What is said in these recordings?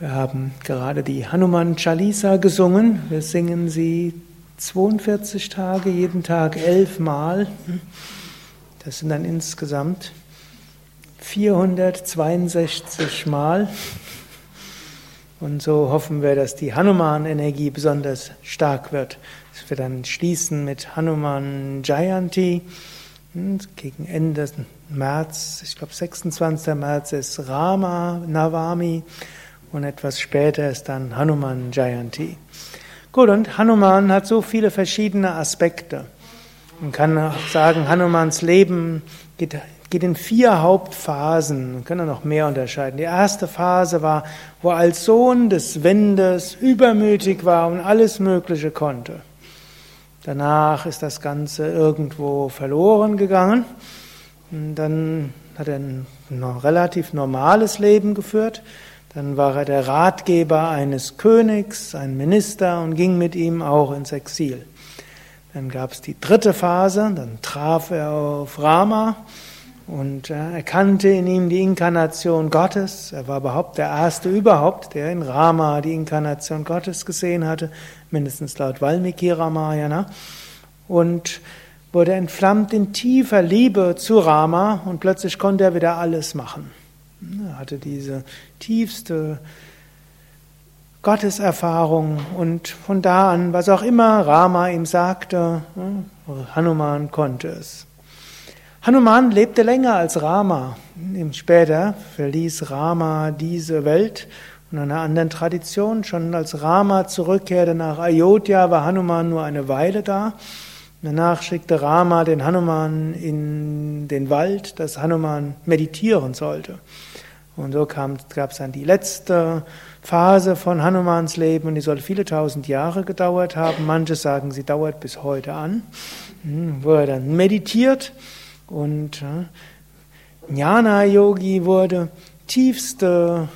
Wir haben gerade die Hanuman Chalisa gesungen. Wir singen sie 42 Tage, jeden Tag elf Mal. Das sind dann insgesamt 462 Mal. Und so hoffen wir, dass die Hanuman-Energie besonders stark wird. Dass wir dann schließen mit Hanuman Jayanti. Und gegen Ende März, ich glaube 26. März ist Rama Navami und etwas später ist dann Hanuman Jayanti. Gut, und Hanuman hat so viele verschiedene Aspekte. Man kann auch sagen, Hanumans Leben geht, geht in vier Hauptphasen. Man kann noch mehr unterscheiden. Die erste Phase war, wo er als Sohn des Windes übermütig war und alles Mögliche konnte. Danach ist das Ganze irgendwo verloren gegangen. Und dann hat er ein relativ normales Leben geführt. Dann war er der Ratgeber eines Königs, ein Minister und ging mit ihm auch ins Exil. Dann gab es die dritte Phase, dann traf er auf Rama und er erkannte in ihm die Inkarnation Gottes. Er war überhaupt der Erste überhaupt, der in Rama die Inkarnation Gottes gesehen hatte, mindestens laut Valmiki Ramayana. Und wurde entflammt in tiefer Liebe zu Rama und plötzlich konnte er wieder alles machen. Er hatte diese tiefste Gotteserfahrung und von da an, was auch immer Rama ihm sagte, Hanuman konnte es. Hanuman lebte länger als Rama. Später verließ Rama diese Welt und in einer anderen Tradition, schon als Rama zurückkehrte nach Ayodhya, war Hanuman nur eine Weile da. Danach schickte Rama den Hanuman in den Wald, dass Hanuman meditieren sollte. Und so gab es dann die letzte Phase von Hanumans Leben und die soll viele tausend Jahre gedauert haben. Manche sagen, sie dauert bis heute an, hm, wo er dann meditiert und Jnana Yogi wurde tiefste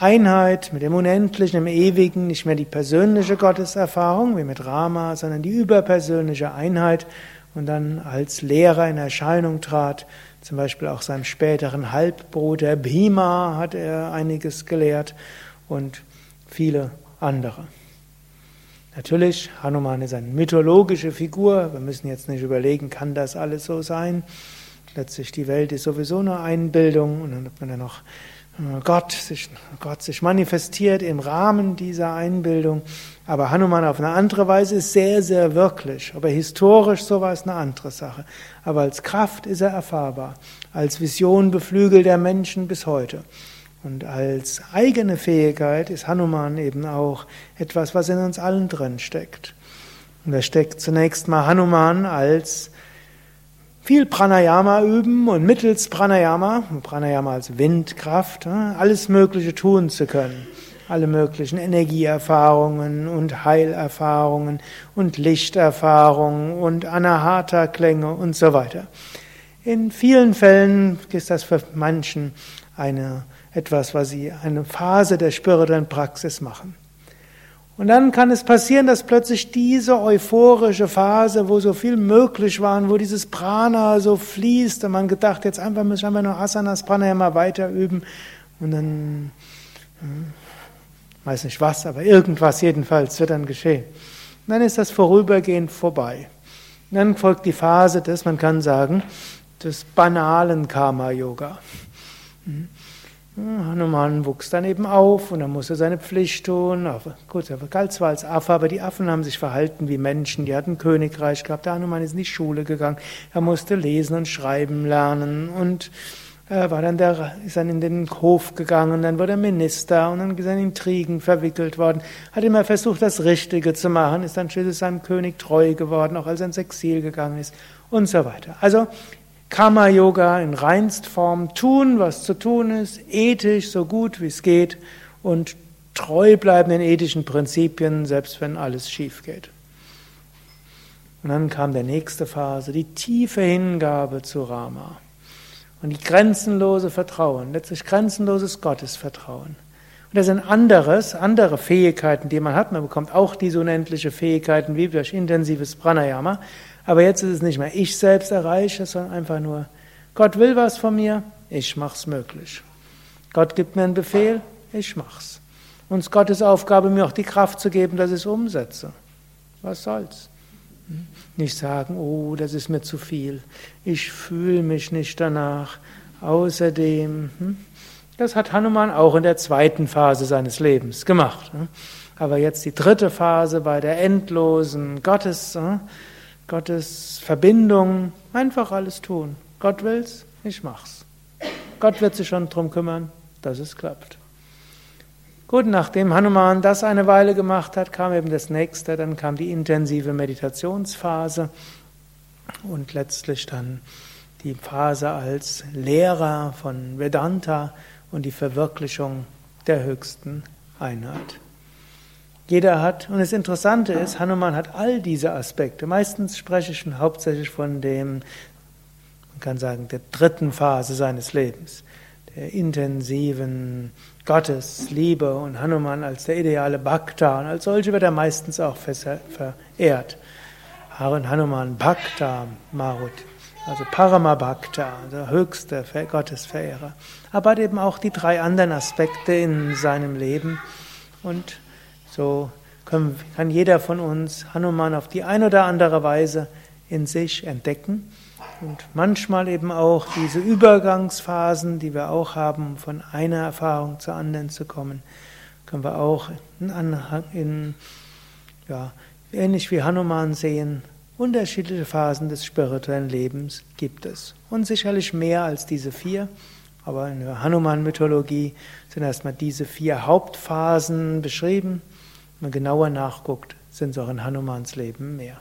Einheit mit dem Unendlichen, im Ewigen, nicht mehr die persönliche Gotteserfahrung wie mit Rama, sondern die überpersönliche Einheit und dann als Lehrer in Erscheinung trat. Zum Beispiel auch seinem späteren Halbbruder Bhima hat er einiges gelehrt und viele andere. Natürlich, Hanuman ist eine mythologische Figur. Wir müssen jetzt nicht überlegen, kann das alles so sein? Letztlich, die Welt ist sowieso eine Einbildung und dann hat man ja noch Gott sich, Gott sich manifestiert im Rahmen dieser Einbildung. Aber Hanuman auf eine andere Weise ist sehr, sehr wirklich. Aber historisch so war es eine andere Sache. Aber als Kraft ist er erfahrbar. Als Vision beflügelt er Menschen bis heute. Und als eigene Fähigkeit ist Hanuman eben auch etwas, was in uns allen drin steckt. Und da steckt zunächst mal Hanuman als viel Pranayama üben und mittels Pranayama, Pranayama als Windkraft, alles Mögliche tun zu können. Alle möglichen Energieerfahrungen und Heilerfahrungen und Lichterfahrungen und Anahata-Klänge und so weiter. In vielen Fällen ist das für manchen eine etwas, was sie eine Phase der spirituellen Praxis machen. Und dann kann es passieren, dass plötzlich diese euphorische Phase, wo so viel möglich war, wo dieses Prana so fließt und man gedacht, jetzt einfach müssen wir nur Asanas Pranayama weiter üben und dann, hm, weiß nicht was, aber irgendwas jedenfalls wird dann geschehen. Und dann ist das vorübergehend vorbei. Und dann folgt die Phase des, man kann sagen, des banalen Karma-Yoga. Hm. Hanuman wuchs dann eben auf und er musste seine Pflicht tun. Gut, er galt zwar als Affe, aber die Affen haben sich verhalten wie Menschen. Die hatten Königreich gehabt. Der Hanuman ist in die Schule gegangen. Er musste lesen und schreiben lernen und er war dann der, ist dann in den Hof gegangen, dann wurde er Minister und dann ist er in Intrigen verwickelt worden, hat immer versucht, das Richtige zu machen, ist dann schließlich seinem König treu geworden, auch als er ins Exil gegangen ist und so weiter. Also Karma-Yoga in Reinstform tun, was zu tun ist, ethisch so gut wie es geht und treu bleiben den ethischen Prinzipien, selbst wenn alles schief geht. Und dann kam der nächste Phase, die tiefe Hingabe zu Rama und die grenzenlose Vertrauen, letztlich grenzenloses Gottesvertrauen. Und das sind anderes, andere Fähigkeiten, die man hat. Man bekommt auch diese unendliche Fähigkeiten wie durch intensives Pranayama. Aber jetzt ist es nicht mehr ich selbst erreiche, sondern einfach nur, Gott will was von mir, ich mach's möglich. Gott gibt mir einen Befehl, ich mach's. Und es ist Gottes Aufgabe, mir auch die Kraft zu geben, dass ich es umsetze. Was soll's? Nicht sagen, oh, das ist mir zu viel. Ich fühle mich nicht danach. Außerdem, hm, das hat Hanuman auch in der zweiten Phase seines Lebens gemacht. Hm. Aber jetzt die dritte Phase bei der endlosen Gottes, hm, Gottes Verbindung, einfach alles tun. Gott will's, ich mach's. Gott wird sich schon drum kümmern, dass es klappt. Gut, nachdem Hanuman das eine Weile gemacht hat, kam eben das nächste, dann kam die intensive Meditationsphase und letztlich dann die Phase als Lehrer von Vedanta und die Verwirklichung der höchsten Einheit. Jeder hat, und das Interessante ist, Hanuman hat all diese Aspekte. Meistens spreche ich hauptsächlich von dem, man kann sagen, der dritten Phase seines Lebens, der intensiven Gottes Liebe und Hanuman als der ideale Bhakta und als solche wird er meistens auch verehrt. Hanuman Bhakta Marut, also Parama Bhakta, der höchste Gottesverehrer. Aber hat eben auch die drei anderen Aspekte in seinem Leben und so kann jeder von uns Hanuman auf die eine oder andere Weise in sich entdecken und manchmal eben auch diese Übergangsphasen, die wir auch haben, von einer Erfahrung zur anderen zu kommen, können wir auch in, in ja, ähnlich wie Hanuman sehen, unterschiedliche Phasen des spirituellen Lebens gibt es. Und sicherlich mehr als diese vier, aber in der Hanuman-Mythologie sind erstmal diese vier Hauptphasen beschrieben. Wenn man genauer nachguckt, sind es auch in Hanumans Leben mehr.